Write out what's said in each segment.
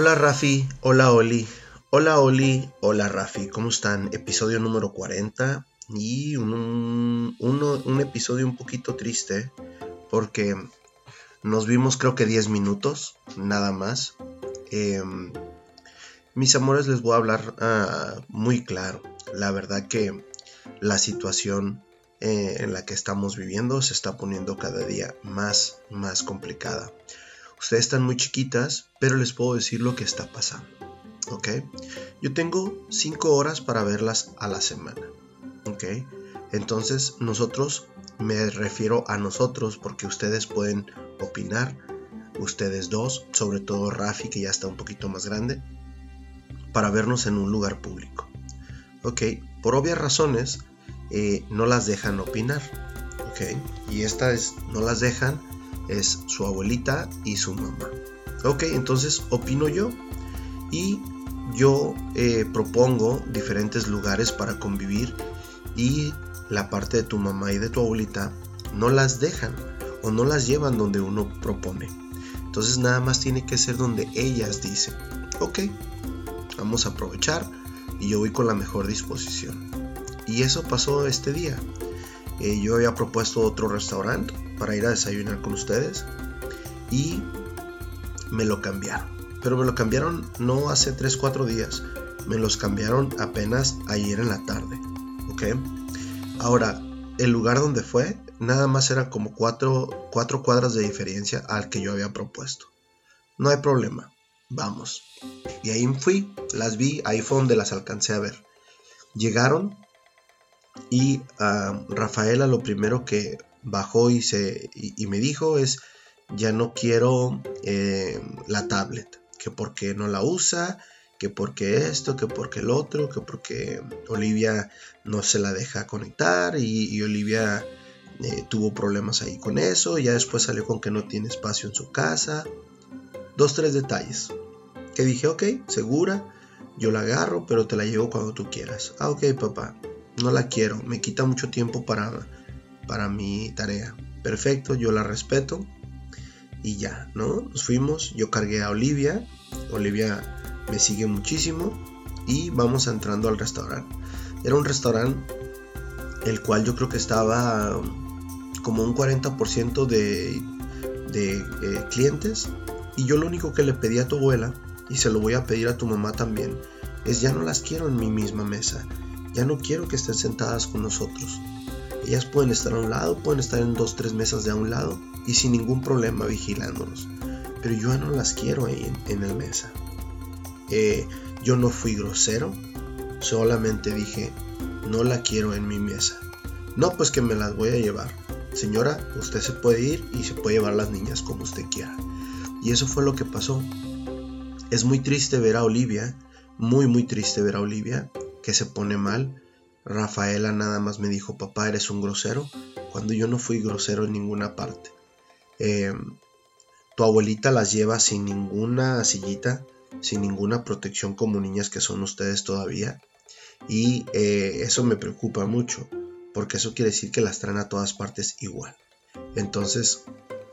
Hola Rafi, hola Oli, hola Oli, hola Rafi, ¿cómo están? Episodio número 40 y un, episodio un poquito triste porque nos vimos creo que 10 minutos, nada más. Em, mis amores, les voy a hablar ah, muy claro. La verdad que la situación eh, en la que estamos viviendo se está poniendo cada día más, más complicada. Ustedes están muy chiquitas, pero les puedo decir lo que está pasando. ¿Ok? Yo tengo 5 horas para verlas a la semana. ¿Ok? Entonces nosotros, me refiero a nosotros porque ustedes pueden opinar, ustedes dos, sobre todo Rafi que ya está un poquito más grande, para vernos en un lugar público. Ok, por obvias razones eh, no las dejan opinar. Ok, y esta es, no las dejan, es su abuelita y su mamá. Ok, entonces opino yo y yo eh, propongo diferentes lugares para convivir y la parte de tu mamá y de tu abuelita no las dejan o no las llevan donde uno propone. Entonces nada más tiene que ser donde ellas dicen, ok, vamos a aprovechar y yo voy con la mejor disposición. Y eso pasó este día. Eh, yo había propuesto otro restaurante para ir a desayunar con ustedes y me lo cambiaron. Pero me lo cambiaron no hace 3-4 días, me los cambiaron apenas ayer en la tarde. ¿Ok? Ahora, el lugar donde fue nada más era como 4 cuatro cuadras de diferencia al que yo había propuesto. No hay problema, vamos. Y ahí fui, las vi, ahí fue donde las alcancé a ver. Llegaron y a Rafaela lo primero que bajó y, se, y, me dijo es, ya no quiero eh, la tablet, que porque no la usa, que porque esto, que porque el otro, que porque Olivia no se la deja conectar y, Olivia eh, tuvo problemas ahí con eso, ya después salió con que no tiene espacio en su casa. Dos, tres detalles. Que dije, ok, segura, yo la agarro, pero te la llevo cuando tú quieras. Ah, ok, papá, no la quiero, me quita mucho tiempo para, para mi tarea. Perfecto, yo la respeto. Y ya, ¿no? Nos fuimos, yo cargué a Olivia, Olivia me sigue muchísimo y vamos entrando al restaurante. Era un restaurante el cual yo creo que estaba como un 40% de, de eh, clientes y yo lo único que le pedí a tu abuela y se lo voy a pedir a tu mamá también es ya no las quiero en mi misma mesa ya no quiero que estén sentadas con nosotros. Ellas pueden estar a un lado, pueden estar en dos, tres mesas de a un lado y sin ningún problema vigilándonos. Pero yo no las quiero ahí en, la mesa. Eh, yo no fui grosero, solamente dije, no la quiero en mi mesa. No, pues que me las voy a llevar. Señora, usted se puede ir y se puede llevar las niñas como usted quiera. Y eso fue lo que pasó. Es muy triste ver a Olivia, muy muy triste ver a Olivia que se pone mal. Rafaela nada más me dijo, papá, eres un grosero, cuando yo no fui grosero en ninguna parte. Em, tu abuelita las lleva sin ninguna sillita, sin ninguna protección como niñas que son ustedes todavía. Y eh, eso me preocupa mucho, porque eso quiere decir que las traen a todas partes igual. Entonces,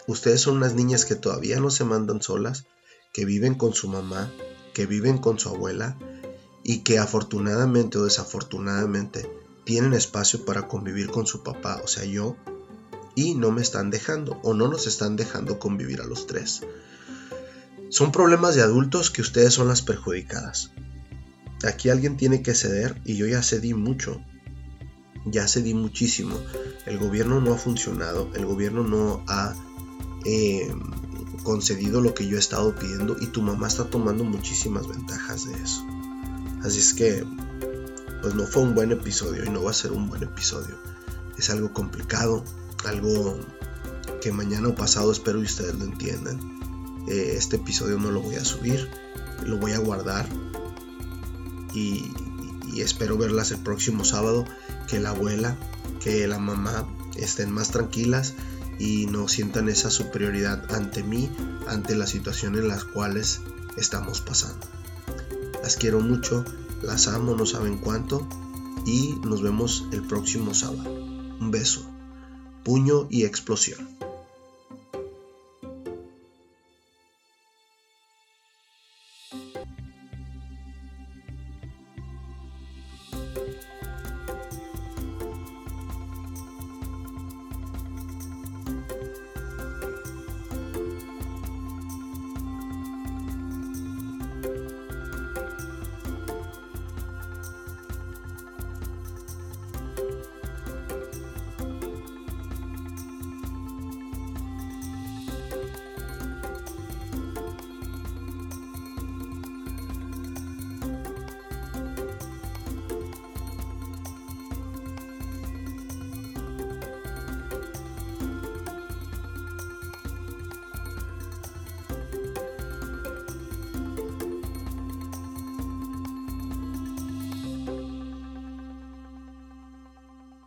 ustedes son unas niñas que todavía no se mandan solas, que viven con su mamá, que viven con su abuela, y que afortunadamente o desafortunadamente tienen espacio para convivir con su papá, o sea, yo, y no me están dejando o no nos están dejando convivir a los tres. Son problemas de adultos que ustedes son las perjudicadas. Aquí alguien tiene que ceder y yo ya cedí mucho. Ya cedí muchísimo. El gobierno no ha funcionado. El gobierno no ha eh, concedido lo que yo he estado pidiendo y tu mamá está tomando muchísimas ventajas de eso. Así es que, pues no fue un buen episodio y no va a ser un buen episodio. Es algo complicado, algo que mañana o pasado espero que ustedes lo entiendan. Eh, este episodio no lo voy a subir, lo voy a guardar y, y espero verlas el próximo sábado. Que la abuela, que la mamá estén más tranquilas y no sientan esa superioridad ante mí, ante la situación en las cuales estamos pasando. Las quiero mucho, las amo, no saben cuánto. Y nos vemos el próximo sábado. Un beso. Puño y explosión.